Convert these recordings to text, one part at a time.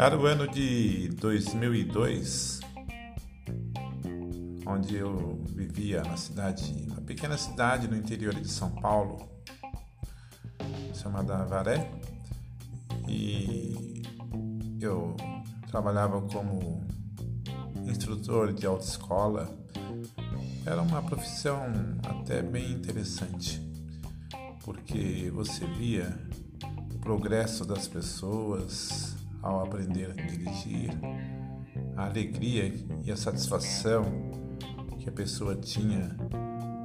Era o ano de 2002, onde eu vivia na cidade, uma pequena cidade no interior de São Paulo, chamada Avaré, e eu trabalhava como instrutor de autoescola. Era uma profissão até bem interessante, porque você via o progresso das pessoas ao aprender a dirigir, a alegria e a satisfação que a pessoa tinha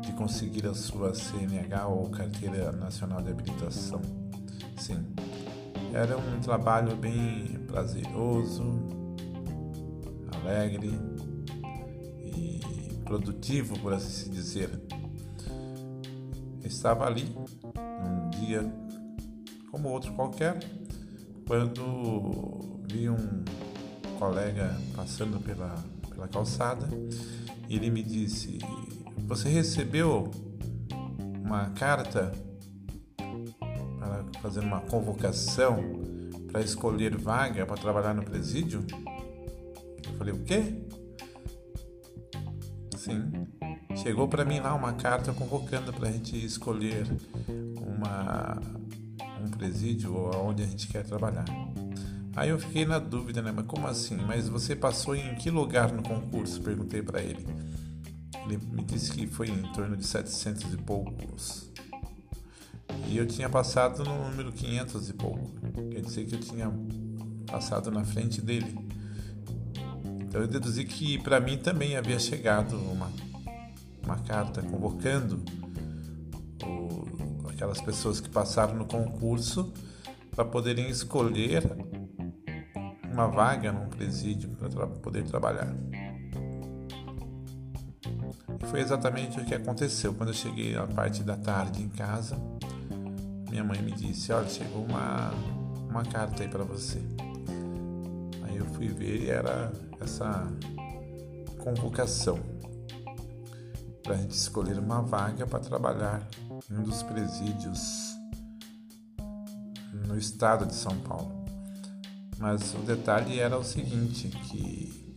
de conseguir a sua CNH ou Carteira Nacional de Habilitação. Sim, era um trabalho bem prazeroso, alegre e produtivo, por assim dizer. Estava ali um dia como outro qualquer, quando vi um colega passando pela, pela calçada, ele me disse: Você recebeu uma carta para fazer uma convocação para escolher vaga para trabalhar no presídio? Eu falei: O quê? Sim. Chegou para mim lá uma carta convocando para a gente escolher uma um presídio ou onde a gente quer trabalhar. Aí eu fiquei na dúvida, né? Mas como assim? Mas você passou em que lugar no concurso? Perguntei para ele. Ele me disse que foi em torno de 700 e poucos. E eu tinha passado no número 500 e pouco. Quer dizer que eu tinha passado na frente dele. Então eu deduzi que para mim também havia chegado uma, uma carta convocando aquelas pessoas que passaram no concurso para poderem escolher uma vaga num presídio para tra poder trabalhar. E foi exatamente o que aconteceu. Quando eu cheguei à parte da tarde em casa, minha mãe me disse: Olha, chegou uma, uma carta aí para você. Aí eu fui ver e era essa convocação para a gente escolher uma vaga para trabalhar um dos presídios no estado de São Paulo. Mas o detalhe era o seguinte, que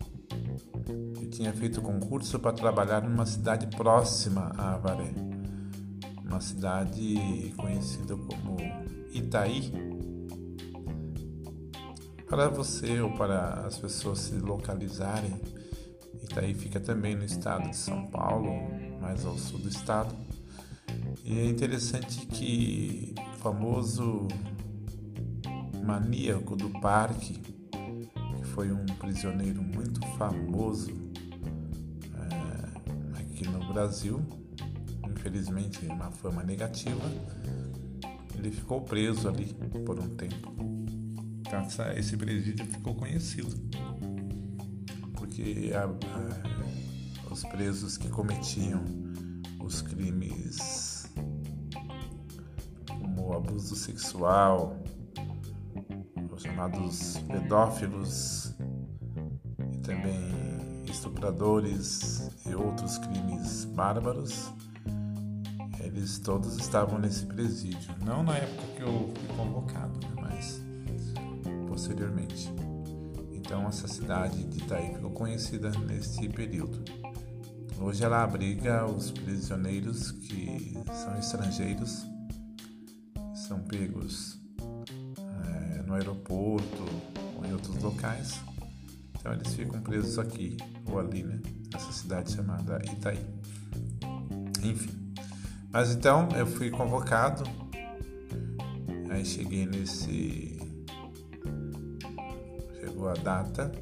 eu tinha feito concurso para trabalhar numa cidade próxima a Avaré, uma cidade conhecida como Itaí. Para você ou para as pessoas se localizarem, Itaí fica também no estado de São Paulo, mais ao sul do estado. E é interessante que o famoso maníaco do parque, que foi um prisioneiro muito famoso é, aqui no Brasil, infelizmente uma fama negativa, ele ficou preso ali por um tempo. Então, esse presídio ficou conhecido porque a, a, os presos que cometiam os crimes como abuso sexual, os chamados pedófilos e também estupradores e outros crimes bárbaros, eles todos estavam nesse presídio. Não na época que eu fui convocado, né, mas posteriormente. Então essa cidade de Itaí ficou conhecida nesse período. Hoje ela abriga os prisioneiros que são estrangeiros, são pegos é, no aeroporto ou em outros locais. Então eles ficam presos aqui ou ali, né? Nessa cidade chamada Itaí. Enfim. Mas então eu fui convocado. Aí cheguei nesse chegou a data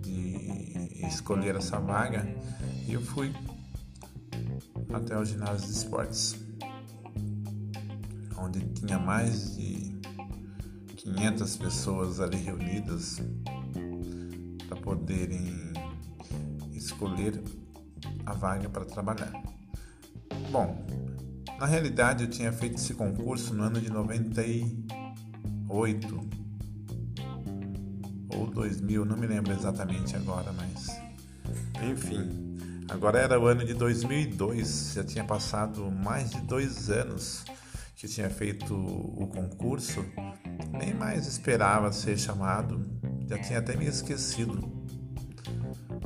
de escolher essa vaga e eu fui até o ginásio de esportes, onde tinha mais de 500 pessoas ali reunidas para poderem escolher a vaga para trabalhar. Bom, na realidade eu tinha feito esse concurso no ano de 98 ou 2000, não me lembro exatamente agora, mas enfim. Agora era o ano de 2002, já tinha passado mais de dois anos que tinha feito o concurso, nem mais esperava ser chamado, já tinha até me esquecido.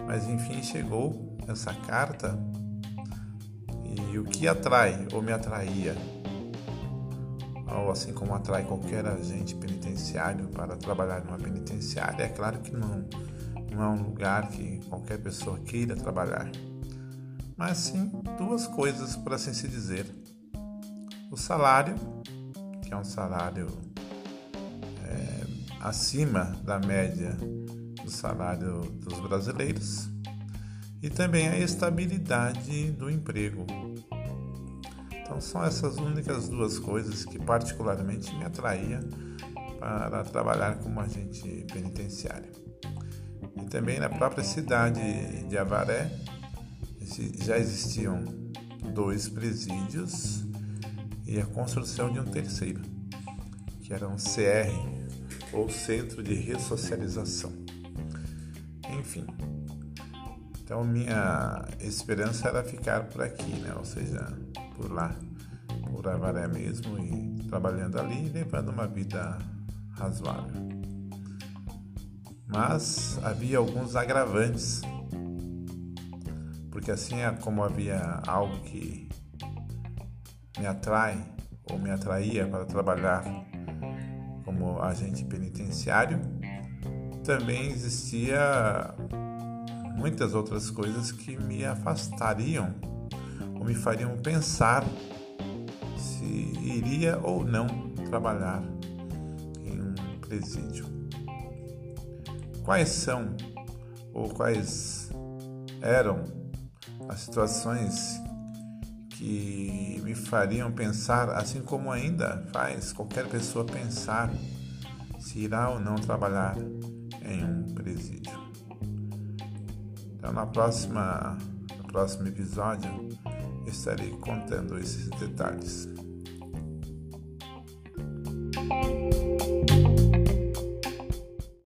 Mas enfim chegou essa carta e o que atrai ou me atraía, ou assim como atrai qualquer agente penitenciário para trabalhar numa penitenciária, é claro que não, não é um lugar que qualquer pessoa queira trabalhar, mas sim duas coisas, por assim se dizer o salário, que é um salário é, acima da média do salário dos brasileiros, e também a estabilidade do emprego. Então são essas únicas duas coisas que particularmente me atraía para trabalhar como agente penitenciário. E também na própria cidade de Avaré já existiam dois presídios e a construção de um terceiro, que era um CR, ou Centro de Ressocialização. Enfim, então minha esperança era ficar por aqui, né? ou seja, por lá, por Avaré mesmo, e trabalhando ali e levando uma vida razoável. Mas havia alguns agravantes, porque assim é como havia algo que me atrai ou me atraía para trabalhar como agente penitenciário, também existia muitas outras coisas que me afastariam ou me fariam pensar se iria ou não trabalhar em um presídio. Quais são ou quais eram as situações que me fariam pensar, assim como ainda faz qualquer pessoa pensar se irá ou não trabalhar em um presídio. Então, na próxima, no próximo episódio, estarei contando esses detalhes.